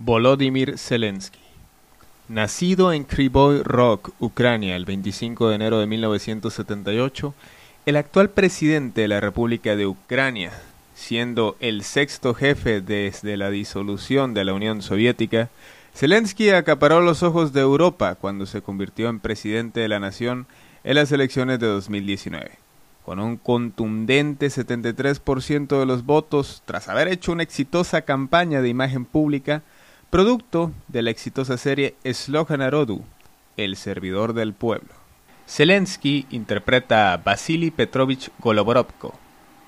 Volodymyr Zelensky. Nacido en Kryvyi Rog, Ucrania, el 25 de enero de 1978, el actual presidente de la República de Ucrania, siendo el sexto jefe desde la disolución de la Unión Soviética, Zelensky acaparó los ojos de Europa cuando se convirtió en presidente de la nación en las elecciones de 2019. Con un contundente 73% de los votos, tras haber hecho una exitosa campaña de imagen pública, producto de la exitosa serie Sloga Narodu, El servidor del pueblo. Zelensky interpreta a Vasily Petrovich Goloborovko,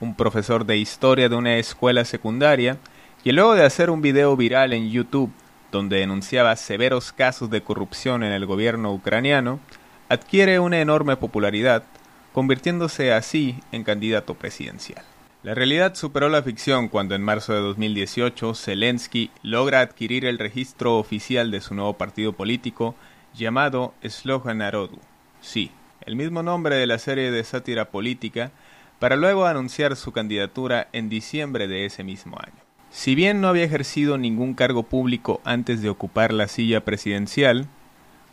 un profesor de historia de una escuela secundaria, que luego de hacer un video viral en YouTube donde denunciaba severos casos de corrupción en el gobierno ucraniano, adquiere una enorme popularidad, convirtiéndose así en candidato presidencial. La realidad superó la ficción cuando en marzo de 2018 Zelensky logra adquirir el registro oficial de su nuevo partido político llamado Sloga Narodu. Sí, el mismo nombre de la serie de sátira política, para luego anunciar su candidatura en diciembre de ese mismo año. Si bien no había ejercido ningún cargo público antes de ocupar la silla presidencial,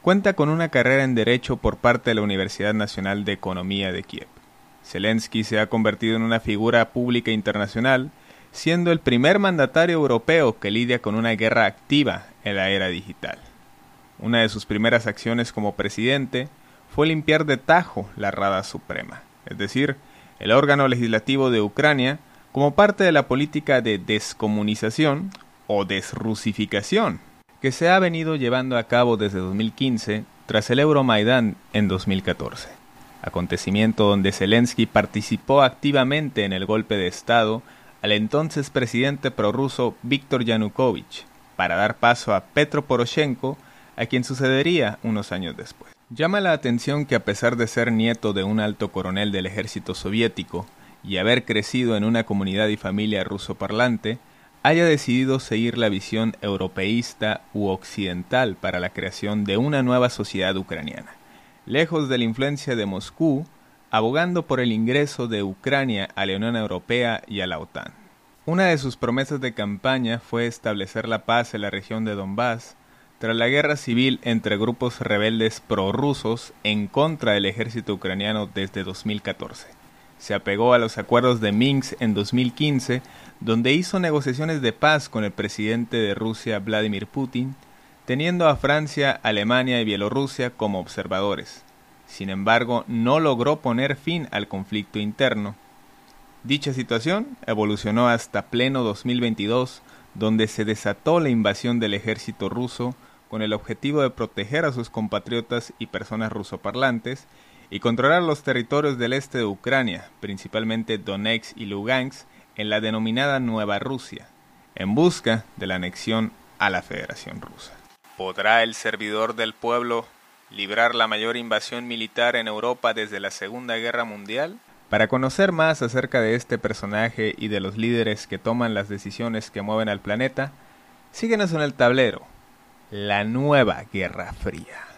cuenta con una carrera en Derecho por parte de la Universidad Nacional de Economía de Kiev. Zelensky se ha convertido en una figura pública internacional, siendo el primer mandatario europeo que lidia con una guerra activa en la era digital. Una de sus primeras acciones como presidente fue limpiar de tajo la Rada Suprema, es decir, el órgano legislativo de Ucrania, como parte de la política de descomunización o desrusificación que se ha venido llevando a cabo desde 2015 tras el Euromaidán en 2014 acontecimiento donde Zelensky participó activamente en el golpe de Estado al entonces presidente prorruso Víctor Yanukovych, para dar paso a Petro Poroshenko, a quien sucedería unos años después. Llama la atención que a pesar de ser nieto de un alto coronel del ejército soviético y haber crecido en una comunidad y familia ruso parlante, haya decidido seguir la visión europeísta u occidental para la creación de una nueva sociedad ucraniana lejos de la influencia de Moscú, abogando por el ingreso de Ucrania a la Unión Europea y a la OTAN. Una de sus promesas de campaña fue establecer la paz en la región de Donbass tras la guerra civil entre grupos rebeldes prorrusos en contra del ejército ucraniano desde 2014. Se apegó a los acuerdos de Minsk en 2015, donde hizo negociaciones de paz con el presidente de Rusia Vladimir Putin teniendo a Francia, Alemania y Bielorrusia como observadores. Sin embargo, no logró poner fin al conflicto interno. Dicha situación evolucionó hasta pleno 2022, donde se desató la invasión del ejército ruso con el objetivo de proteger a sus compatriotas y personas rusoparlantes y controlar los territorios del este de Ucrania, principalmente Donetsk y Lugansk, en la denominada Nueva Rusia, en busca de la anexión a la Federación Rusa. ¿Podrá el servidor del pueblo librar la mayor invasión militar en Europa desde la Segunda Guerra Mundial? Para conocer más acerca de este personaje y de los líderes que toman las decisiones que mueven al planeta, síguenos en el tablero, la nueva Guerra Fría.